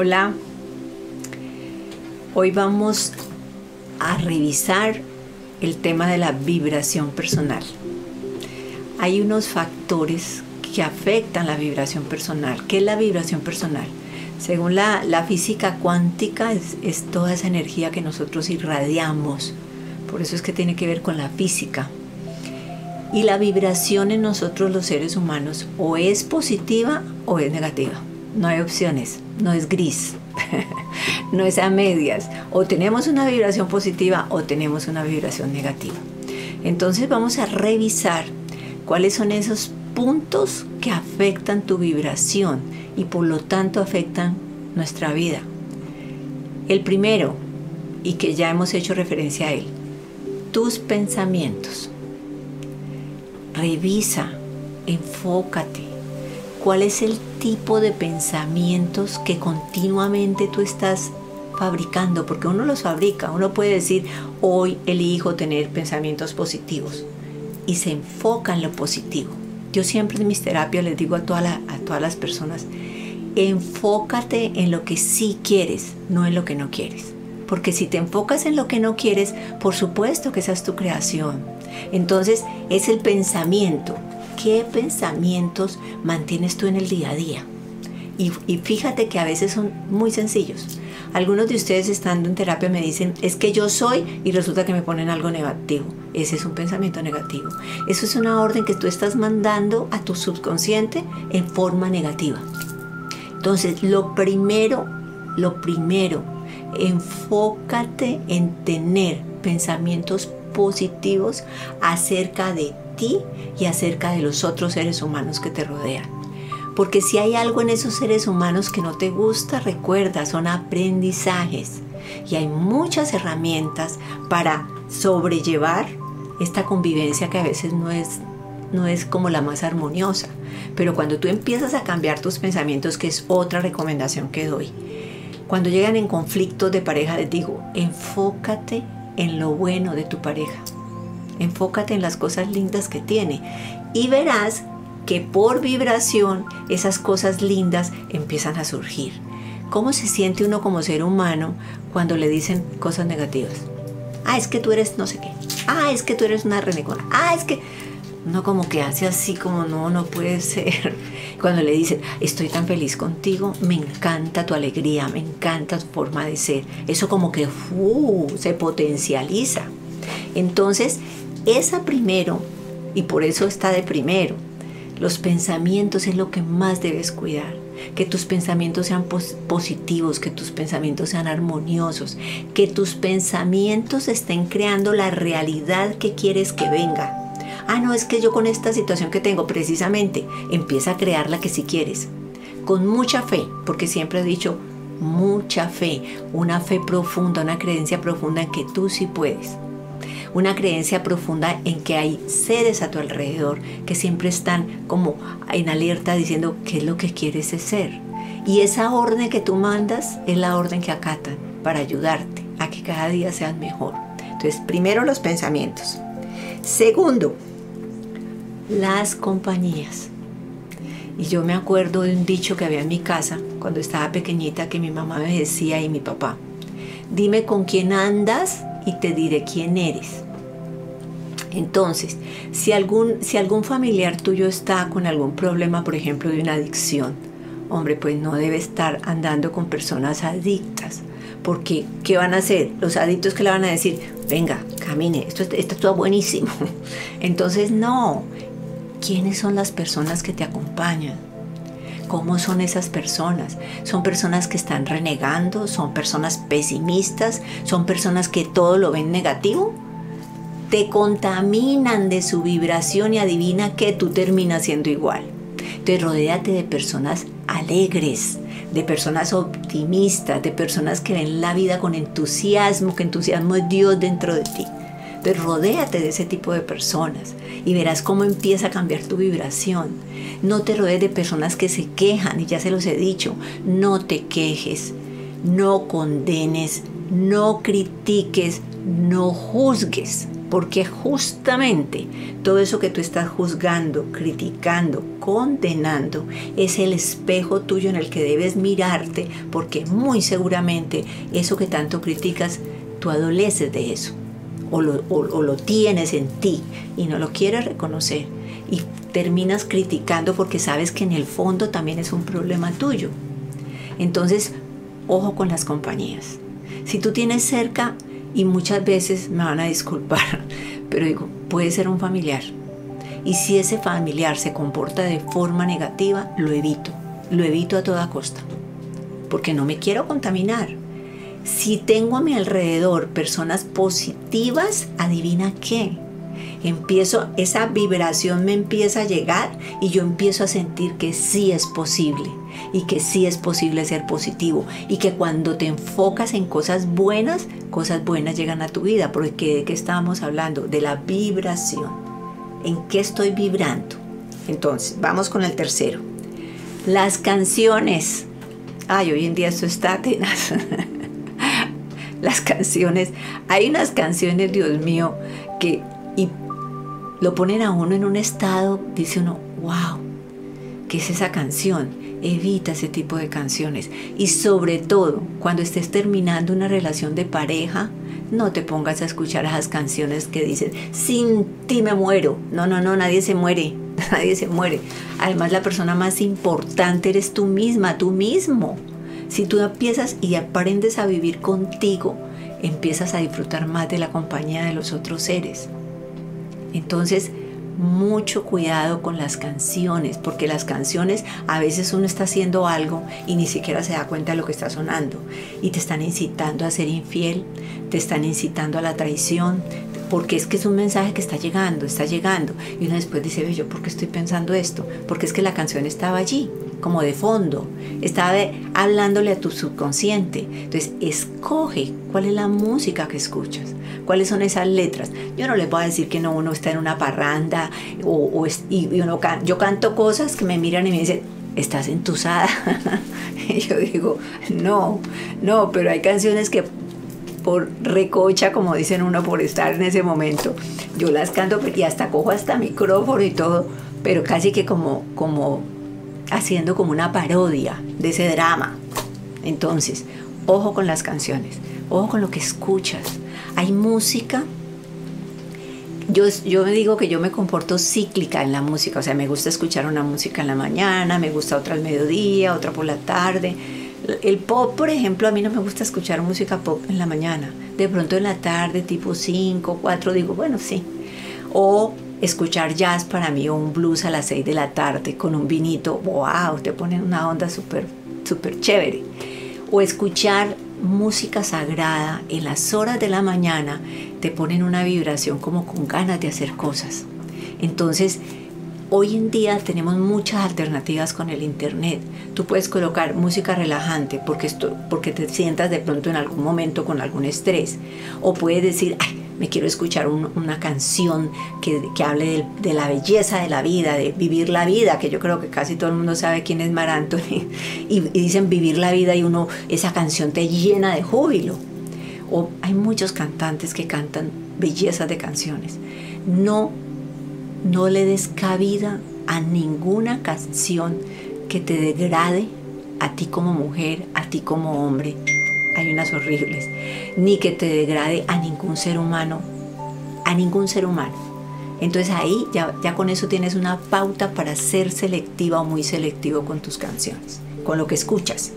Hola, hoy vamos a revisar el tema de la vibración personal. Hay unos factores que afectan la vibración personal. ¿Qué es la vibración personal? Según la, física cuántica es, toda esa energía que nosotros irradiamos. Por eso es que tiene que ver con la física. Y la vibración en nosotros los seres humanos o es positiva o es negativa. No hay opciones, no es gris, no es a medias. O tenemos una vibración positiva o tenemos una vibración negativa. Entonces vamos a revisar cuáles son esos puntos que afectan tu vibración y por lo tanto afectan nuestra vida. El primero, y que ya hemos hecho referencia a él, tus pensamientos. Revisa, enfócate. ¿Cuál es el tipo de pensamientos que continuamente tú estás fabricando? Porque uno los fabrica. Uno puede decir, hoy elijo tener pensamientos positivos. Y se enfoca en lo positivo. Yo siempre en mis terapias les digo a, a todas las personas, enfócate en lo que sí quieres, no en lo que no quieres. Porque si te enfocas en lo que no quieres, por supuesto que esa es tu creación. Entonces es el pensamiento. ¿Qué pensamientos mantienes tú en el día a día? Y, fíjate que a veces son muy sencillos. Algunos de ustedes estando en terapia me dicen, es que yo soy y resulta que me ponen algo negativo. Ese es un pensamiento negativo. Eso es una orden que tú estás mandando a tu subconsciente en forma negativa. Entonces, lo primero, lo primero enfócate en tener pensamientos positivos acerca de y acerca de los otros seres humanos que te rodean. Porque si hay algo en esos seres humanos que no te gusta, recuerda, son aprendizajes. Y hay muchas herramientas para sobrellevar esta convivencia que a veces no es, no es como la más armoniosa. Pero cuando tú empiezas a cambiar tus pensamientos, que es otra recomendación que doy, cuando llegan en conflictos de pareja, les digo, enfócate en lo bueno de tu pareja. Enfócate en las cosas lindas que tiene. Y verás que por vibración esas cosas lindas empiezan a surgir. ¿Cómo se siente uno como ser humano cuando le dicen cosas negativas? Ah, es que tú eres no sé qué. Ah, es que tú eres una renegona. Ah, es que uno como que hace así como no, no puede ser. Cuando le dicen, estoy tan feliz contigo, me encanta tu alegría, me encanta tu forma de ser. Eso como que se potencializa. Entonces, esa primero, y por eso está de primero, los pensamientos es lo que más debes cuidar. Que tus pensamientos sean positivos, que tus pensamientos sean armoniosos, que tus pensamientos estén creando la realidad que quieres que venga ah, no, es que yo con esta situación que tengo precisamente, empieza a crear la que si quieres. Con mucha fe, porque siempre he dicho, mucha fe, una fe profunda, una creencia profunda en que tú sí puedes. Una creencia profunda en que hay seres a tu alrededor que siempre están como en alerta diciendo qué es lo que quieres ser. Y esa orden que tú mandas es la orden que acatan para ayudarte a que cada día seas mejor. Entonces, primero los pensamientos. Segundo, las compañías. Y yo me acuerdo de un dicho que había en mi casa cuando estaba pequeñita que mi mamá me decía y mi papá, dime con quién andas y te diré quién eres. Entonces, si algún, si algún familiar tuyo está con algún problema, por ejemplo, de una adicción, hombre, pues no debe estar andando con personas adictas. Porque, ¿qué van a hacer? Los adictos que le van a decir, venga, camine, esto, esto está buenísimo. Entonces, no, ¿Quiénes son las personas que te acompañan? ¿Cómo son esas personas? ¿Son personas que están renegando? ¿Son personas pesimistas? ¿Son personas que todo lo ven negativo? Te contaminan de su vibración y adivina que tú terminas siendo igual. Te rodéate de personas alegres, de personas optimistas, de personas que ven la vida con entusiasmo, que entusiasmo es Dios dentro de ti. Rodéate de ese tipo de personas y verás cómo empieza a cambiar tu vibración. No te rodees de personas que se quejan y ya se los he dicho, no te quejes, no condenes, no critiques, no juzgues. Porque justamente todo eso que tú estás juzgando, criticando, condenando, es el espejo tuyo en el que debes mirarte, porque muy seguramente eso que tanto criticas, tú adoleces de eso, o lo, tienes en ti y no lo quieres reconocer. Y terminas criticando porque sabes que en el fondo también es un problema tuyo. Entonces, ojo con las compañías. Si tú tienes cerca, y muchas veces me van a disculpar, pero digo, puede ser un familiar. Y si ese familiar se comporta de forma negativa, lo evito. Lo evito a toda costa. Porque no me quiero contaminar. Si tengo a mi alrededor personas positivas, adivina qué empiezo, esa vibración me empieza a llegar y yo empiezo a sentir que sí es posible y que sí es posible ser positivo y que cuando te enfocas en cosas buenas, cosas buenas llegan a tu vida, porque de qué estábamos hablando, de la vibración. ¿En qué estoy vibrando? Entonces, vamos con el tercero. Las canciones. Ay, hoy en día esto está. Las canciones. Hay unas canciones, Dios mío, que y lo ponen a uno en un estado, dice uno, wow, ¿qué es esa canción? Evita ese tipo de canciones. Y sobre todo, cuando estés terminando una relación de pareja, no te pongas a escuchar esas canciones que dicen, sin ti me muero. No, no, no, nadie se muere, nadie se muere. Además, la persona más importante eres tú misma, tú mismo. Si tú empiezas y aprendes a vivir contigo, empiezas a disfrutar más de la compañía de los otros seres. Entonces, mucho cuidado con las canciones, porque las canciones a veces uno está haciendo algo y ni siquiera se da cuenta de lo que está sonando y te están incitando a ser infiel, te están incitando a la traición, porque es que es un mensaje que está llegando, está llegando. Y uno después dice, yo, ¿por qué estoy pensando esto? Porque es que la canción estaba allí, como de fondo, estaba hablándole a tu subconsciente. Entonces, escoge cuál es la música que escuchas, cuáles son esas letras. Yo no les voy a decir que no, uno está en una parranda o, y, uno yo canto cosas que me miran y me dicen, estás entusada. y yo digo, no, no, pero hay canciones que recocha, como dicen uno, por estar en ese momento. Yo las canto y hasta cojo hasta micrófono y todo, pero casi que como, como haciendo como una parodia de ese drama. Entonces, ojo con las canciones, ojo con lo que escuchas. Hay música. Yo, yo digo que yo me comporto cíclica en la música, o sea, me gusta escuchar una música en la mañana, me gusta otra al mediodía, otra por la tarde el pop, por ejemplo, a mí no me gusta escuchar música pop en la mañana. De pronto en la tarde, tipo 5, 4, digo, bueno, sí. O escuchar jazz para mí o un blues a las 6 de la tarde con un vinito, wow, te ponen una onda súper, súper chévere. O escuchar música sagrada en las horas de la mañana, te ponen una vibración como con ganas de hacer cosas. Entonces, Hoy en día tenemos muchas alternativas con el Internet. Tú puedes colocar música relajante porque, porque te sientas de pronto en algún momento con algún estrés. O puedes decir, me quiero escuchar una canción que, hable de, la belleza de la vida, de vivir la vida, que yo creo que casi todo el mundo sabe quién es Mar Anthony. Y, y dicen vivir la vida y uno, esa canción te llena de júbilo. O hay muchos cantantes que cantan bellezas de canciones. No no le des cabida a ninguna canción que te degrade a ti como mujer, a ti como hombre. Hay unas horribles. Ni que te degrade a ningún ser humano, a ningún ser humano. Entonces ahí ya, con eso tienes una pauta para ser selectiva o muy selectivo con tus canciones, con lo que escuchas.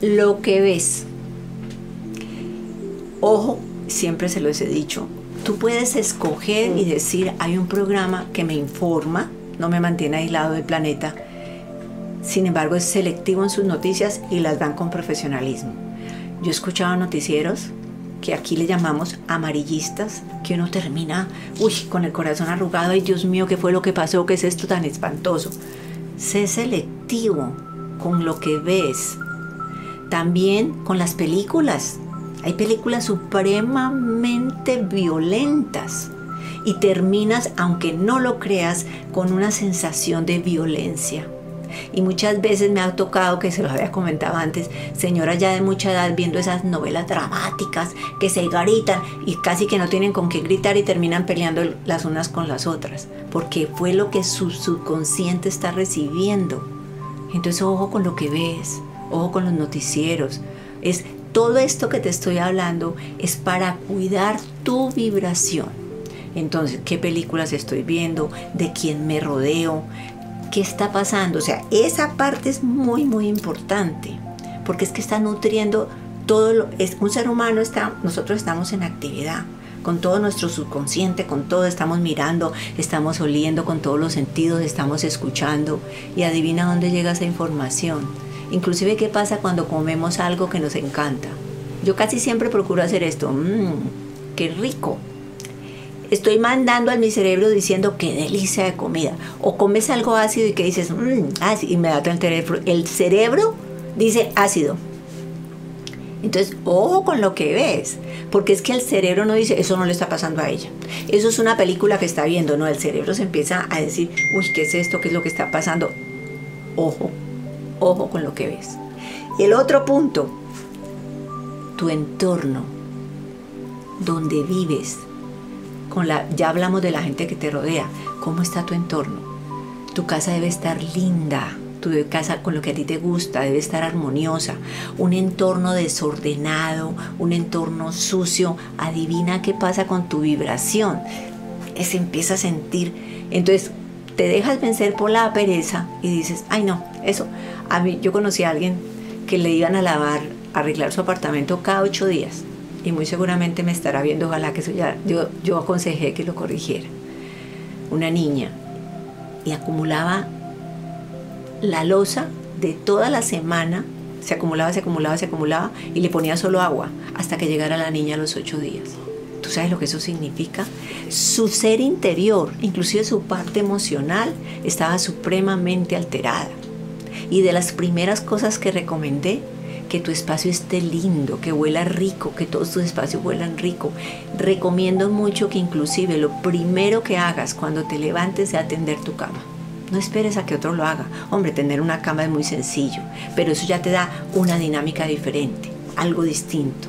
Lo que ves. Ojo, siempre se los he dicho, Tú puedes escoger y decir, hay un programa que me informa, no me mantiene aislado del planeta, sin embargo es selectivo en sus noticias y las dan con profesionalismo. Yo he escuchado noticieros que aquí le llamamos amarillistas, que uno termina, uy, con el corazón arrugado, ay Dios mío, ¿qué fue lo que pasó? ¿Qué es esto tan espantoso? Sé selectivo con lo que ves. También con las películas. Hay películas supremamente violentas y terminas, aunque no lo creas, con una sensación de violencia. Y muchas veces me ha tocado, que se lo había comentado antes, señoras ya de mucha edad viendo esas novelas dramáticas que se gritan y casi que no tienen con qué gritar y terminan peleando las unas con las otras, porque fue lo que su subconsciente está recibiendo. Entonces ojo con lo que ves, ojo con los noticieros. Es todo esto que te estoy hablando es para cuidar tu vibración. Entonces, ¿qué películas estoy viendo? ¿De quién me rodeo? ¿Qué está pasando? O sea, esa parte es muy, muy importante, porque es que está nutriendo todo lo, es un ser humano está nosotros estamos en actividad con todo nuestro subconsciente, con todo estamos mirando, estamos oliendo con todos los sentidos, estamos escuchando y adivina dónde llega esa información. Inclusive qué pasa cuando comemos algo que nos encanta. Yo casi siempre procuro hacer esto. Mmm, qué rico. Estoy mandando a mi cerebro diciendo qué delicia de comida. O comes algo ácido y que dices, mmm, ácido. Inmediatamente el cerebro, el cerebro dice ácido. Entonces, ojo con lo que ves, porque es que el cerebro no dice, eso no le está pasando a ella. Eso es una película que está viendo, no, el cerebro se empieza a decir, uy, ¿qué es esto? ¿Qué es lo que está pasando? Ojo, ojo con lo que ves. Y el otro punto, tu entorno, donde vives, con la, ya hablamos de la gente que te rodea, ¿cómo está tu entorno? Tu casa debe estar linda, tu casa con lo que a ti te gusta, debe estar armoniosa. Un entorno desordenado, un entorno sucio, adivina qué pasa con tu vibración. Se empieza a sentir. Entonces, te dejas vencer por la pereza y dices, ay no, eso. A mí, yo conocí a alguien que le iban a lavar, a arreglar su apartamento cada ocho días. Y muy seguramente me estará viendo, ojalá que eso ya, yo, yo aconsejé que lo corrigiera. Una niña. Y acumulaba la losa de toda la semana, se acumulaba, se acumulaba, se acumulaba, y le ponía solo agua hasta que llegara la niña a los ocho días. ¿Tú sabes lo que eso significa? Su ser interior, inclusive su parte emocional, estaba supremamente alterada. Y de las primeras cosas que recomendé, que tu espacio esté lindo, que huela rico, que todos tus espacios huelan rico. Recomiendo mucho que inclusive lo primero que hagas cuando te levantes sea atender tu cama. No esperes a que otro lo haga. Hombre, tener una cama es muy sencillo, pero eso ya te da una dinámica diferente, algo distinto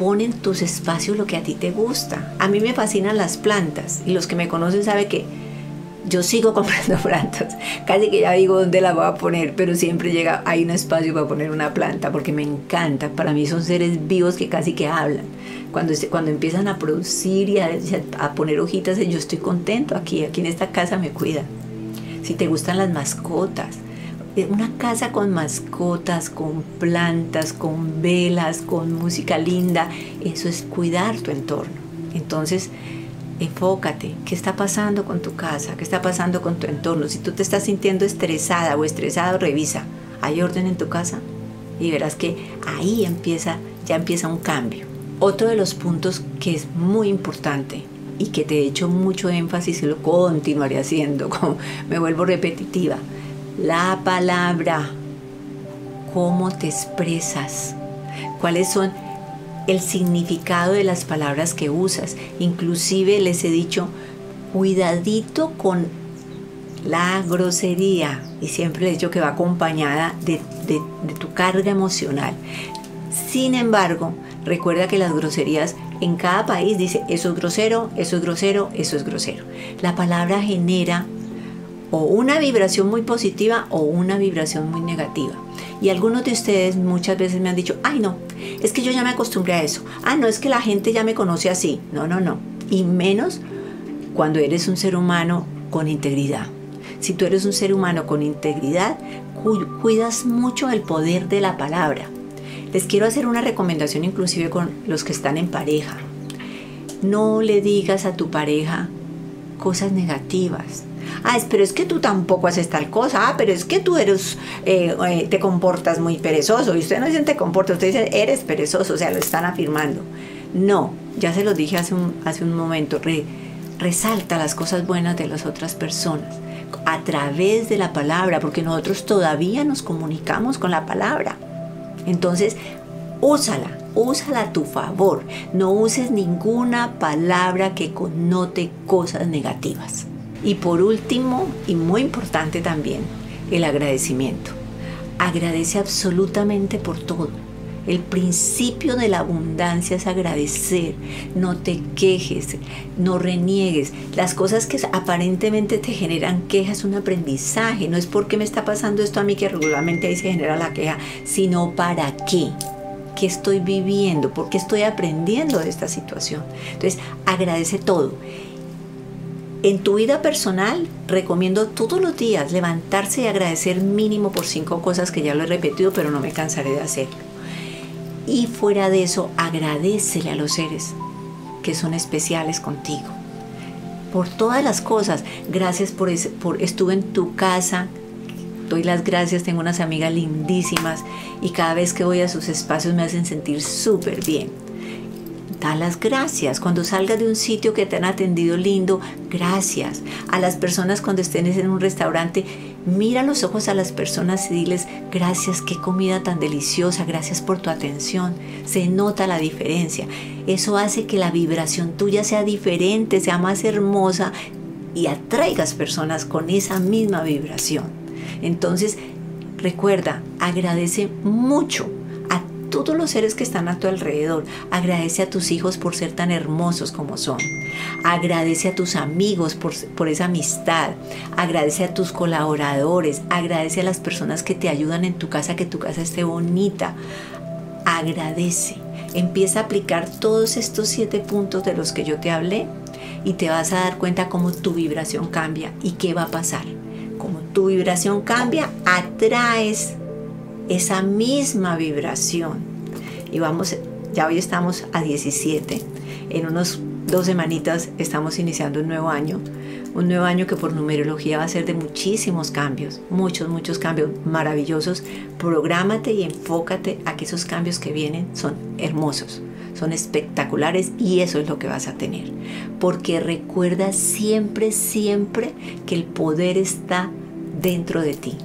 pon en tus espacios lo que a ti te gusta. A mí me fascinan las plantas y los que me conocen saben que yo sigo comprando plantas. Casi que ya digo dónde la voy a poner, pero siempre llega, hay un espacio para poner una planta porque me encanta. Para mí son seres vivos que casi que hablan. Cuando, cuando empiezan a producir y a, a poner hojitas, yo estoy contento aquí, aquí en esta casa me cuidan. Si te gustan las mascotas, eh, una casa con mascotas, con plantas, con velas, con música linda, eso es cuidar tu entorno. Entonces, enfócate, ¿qué está pasando con tu casa? ¿Qué está pasando con tu entorno? Si tú te estás sintiendo estresada o estresado, revisa, ¿hay orden en tu casa? Y verás que ahí empieza, ya empieza un cambio. Otro de los puntos que es muy importante y que te he hecho mucho énfasis y lo continuaré haciendo, como me vuelvo repetitiva, la palabra, cómo te expresas, cuáles son el significado de las palabras que usas. Inclusive les he dicho, cuidadito con la grosería. Y siempre he dicho que va acompañada de, de tu carga emocional. Sin embargo, recuerda que las groserías en cada país dice eso es grosero, eso es grosero, eso es grosero. La palabra genera o una vibración muy positiva o una vibración muy negativa. Y algunos de ustedes muchas veces me han dicho, ay no, es que yo ya me acostumbré a eso. Ah, no, es que la gente ya me conoce así. No, no, no. Y menos cuando eres un ser humano con integridad. Si tú eres un ser humano con integridad, cuidas mucho el poder de la palabra. Les quiero hacer una recomendación inclusive con los que están en pareja. No le digas a tu pareja cosas negativas ah, pero es que tú tampoco haces tal cosa, ah, pero es que tú eres, eh, eh, te comportas muy perezoso, y usted no dice te comporta, usted dice eres perezoso, o sea, lo están afirmando. No, ya se lo dije hace un, hace un momento, resalta las cosas buenas de las otras personas a través de la palabra, porque nosotros todavía nos comunicamos con la palabra. Entonces, úsala, úsala a tu favor. No uses ninguna palabra que connote cosas negativas. Y por último, y muy importante también, el agradecimiento. Agradece absolutamente por todo. El principio de la abundancia es agradecer, no te quejes, no reniegues. Las cosas que aparentemente te generan quejas es un aprendizaje, no es porque me está pasando esto a mí que regularmente ahí se genera la queja, sino para qué. ¿Qué estoy viviendo? ¿Por qué estoy aprendiendo de esta situación? Entonces, agradece todo. En tu vida personal, recomiendo todos los días levantarse y agradecer mínimo por cinco cosas que ya lo he repetido, pero no me cansaré de hacerlo. Y fuera de eso, agradecele a los seres que son especiales contigo. Por todas las cosas. Gracias por, por estuve en tu casa, doy las gracias, tengo unas amigas lindísimas y cada vez que voy a sus espacios me hacen sentir súper bien. Da las gracias. Cuando salgas de un sitio que te han atendido lindo, gracias. A las personas cuando estén en un restaurante, mira los ojos a las personas y diles, gracias, qué comida tan deliciosa, gracias por tu atención. Se nota la diferencia. Eso hace que la vibración tuya sea diferente, sea más hermosa y atraigas personas con esa misma vibración. Entonces, recuerda, agradece mucho todos los seres que están a tu alrededor. Agradece a tus hijos por ser tan hermosos como son. Agradece a tus amigos por, por esa amistad. Agradece a tus colaboradores. Agradece a las personas que te ayudan en tu casa, que tu casa esté bonita. Agradece. Empieza a aplicar todos estos siete puntos de los que yo te hablé y te vas a dar cuenta cómo tu vibración cambia y qué va a pasar como tu vibración cambia, atraes esa misma vibración. Y vamos, ya hoy estamos a 17. En unos dos semanitas estamos iniciando un nuevo año. Un nuevo año que por numerología va a ser de muchísimos cambios, muchos, muchos cambios maravillosos. Prográmate y enfócate a que esos cambios que vienen son hermosos, son espectaculares y eso es lo que vas a tener. Porque recuerda siempre, siempre que el poder está dentro de ti.